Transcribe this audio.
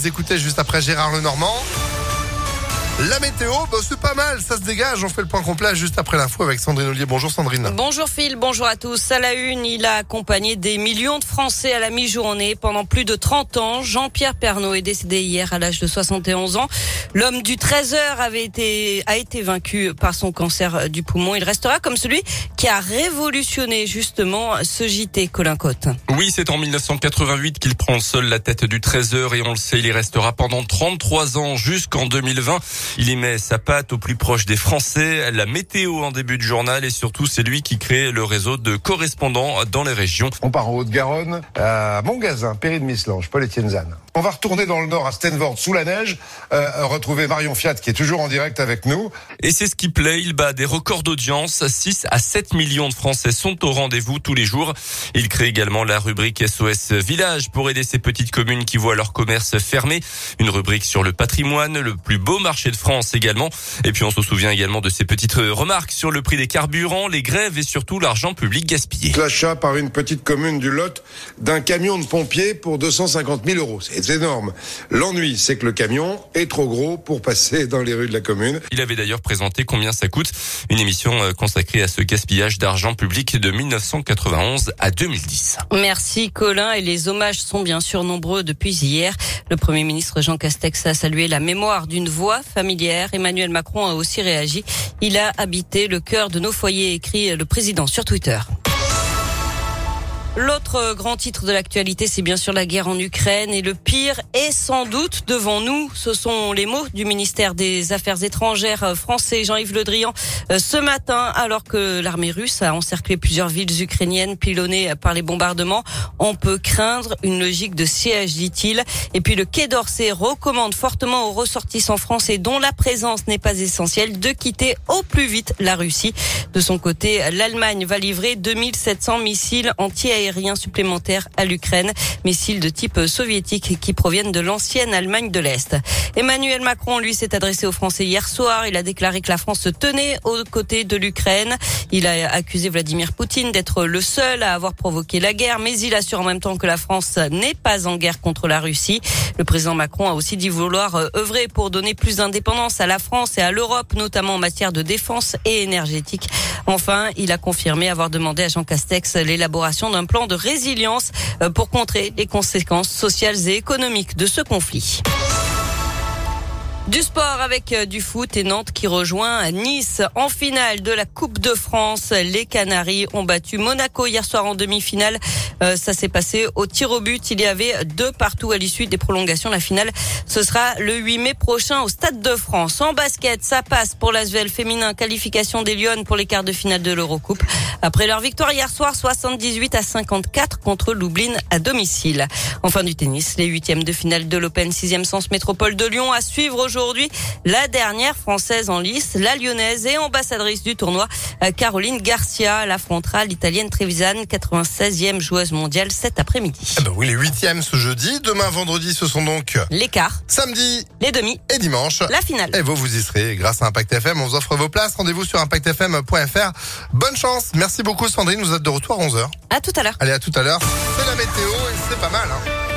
Vous écoutez juste après Gérard Lenormand. La météo, bah, c'est pas mal, ça se dégage. On fait le point complet juste après l'info avec Sandrine Ollier. Bonjour Sandrine. Bonjour Phil, bonjour à tous. À la une, il a accompagné des millions de Français à la mi-journée pendant plus de 30 ans. Jean-Pierre Pernaud est décédé hier à l'âge de 71 ans. L'homme du 13 heures avait été, a été vaincu par son cancer du poumon. Il restera comme celui qui a révolutionné justement ce JT Colin Cotte. Oui, c'est en 1988 qu'il prend seul la tête du 13 heures et on le sait, il y restera pendant 33 ans jusqu'en 2020. Il y met sa patte au plus proche des Français, la météo en début de journal et surtout c'est lui qui crée le réseau de correspondants dans les régions. On part en Haute-Garonne, à Montgazin, Péry de Mislange, Paul-Étienne Zane. On va retourner dans le nord à Stenvord sous la neige, euh, retrouver Marion Fiat qui est toujours en direct avec nous. Et c'est ce qui plaît, il bat des records d'audience. 6 à 7 millions de Français sont au rendez-vous tous les jours. Il crée également la rubrique SOS Village pour aider ces petites communes qui voient leur commerce fermé. Une rubrique sur le patrimoine, le plus beau marché de France également. Et puis on se souvient également de ces petites remarques sur le prix des carburants, les grèves et surtout l'argent public gaspillé. L'achat par une petite commune du Lot d'un camion de pompiers pour 250 000 euros. C'est énorme. L'ennui, c'est que le camion est trop gros pour passer dans les rues de la commune. Il avait d'ailleurs présenté combien ça coûte, une émission euh, consacrée à ce gaspillage d'argent public de 1991 à 2010. Merci Colin et les hommages sont bien sûr nombreux depuis hier. Le Premier ministre Jean Castex a salué la mémoire d'une voix Emmanuel Macron a aussi réagi. Il a habité le cœur de nos foyers, écrit le président sur Twitter. L'autre grand titre de l'actualité, c'est bien sûr la guerre en Ukraine et le pire est sans doute devant nous. Ce sont les mots du ministère des Affaires étrangères français Jean-Yves Le Drian euh, ce matin alors que l'armée russe a encerclé plusieurs villes ukrainiennes pilonnées par les bombardements. On peut craindre une logique de siège, dit-il. Et puis le Quai d'Orsay recommande fortement aux ressortissants français dont la présence n'est pas essentielle de quitter au plus vite la Russie. De son côté, l'Allemagne va livrer 2700 missiles anti-aériens aériens supplémentaires à l'Ukraine, missiles de type soviétique qui proviennent de l'ancienne Allemagne de l'Est. Emmanuel Macron, lui, s'est adressé aux Français hier soir. Il a déclaré que la France se tenait aux côtés de l'Ukraine. Il a accusé Vladimir Poutine d'être le seul à avoir provoqué la guerre, mais il assure en même temps que la France n'est pas en guerre contre la Russie. Le président Macron a aussi dit vouloir euh, œuvrer pour donner plus d'indépendance à la France et à l'Europe, notamment en matière de défense et énergétique. Enfin, il a confirmé avoir demandé à Jean Castex l'élaboration d'un plan de résilience euh, pour contrer les conséquences sociales et économiques de ce conflit. Du sport avec euh, du foot et Nantes qui rejoint Nice en finale de la Coupe de France. Les Canaries ont battu Monaco hier soir en demi-finale. Euh, ça s'est passé au tir au but. Il y avait deux partout à l'issue des prolongations. La finale, ce sera le 8 mai prochain au Stade de France. En basket, ça passe pour l'Asvel féminin. Qualification des Lyonnes pour les quarts de finale de l'Eurocoupe. Après leur victoire hier soir, 78 à 54 contre Lublin à domicile. Enfin du tennis, les huitièmes de finale de l'Open 6e Sens Métropole de Lyon à suivre aujourd'hui aujourd'hui la dernière française en lice, la lyonnaise et ambassadrice du tournoi, euh, Caroline Garcia. Elle affrontera l'italienne Trevisan, 96e joueuse mondiale cet après-midi. Eh ben oui, les huitièmes ce jeudi. Demain, vendredi, ce sont donc les quarts, samedi, les demi et dimanche, la finale. Et vous, vous y serez grâce à Impact FM. On vous offre vos places. Rendez-vous sur impactfm.fr. Bonne chance. Merci beaucoup, Sandrine. Vous êtes de retour à 11h. À tout à l'heure. Allez, à tout à l'heure. C'est la météo et c'est pas mal. Hein.